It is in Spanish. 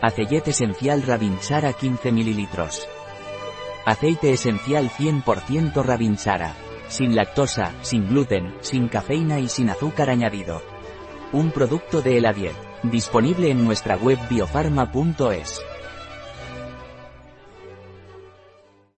Aceite esencial Ravinsara 15 ml. Aceite esencial 100% Ravinsara. Sin lactosa, sin gluten, sin cafeína y sin azúcar añadido. Un producto de Eladiet. Disponible en nuestra web biofarma.es.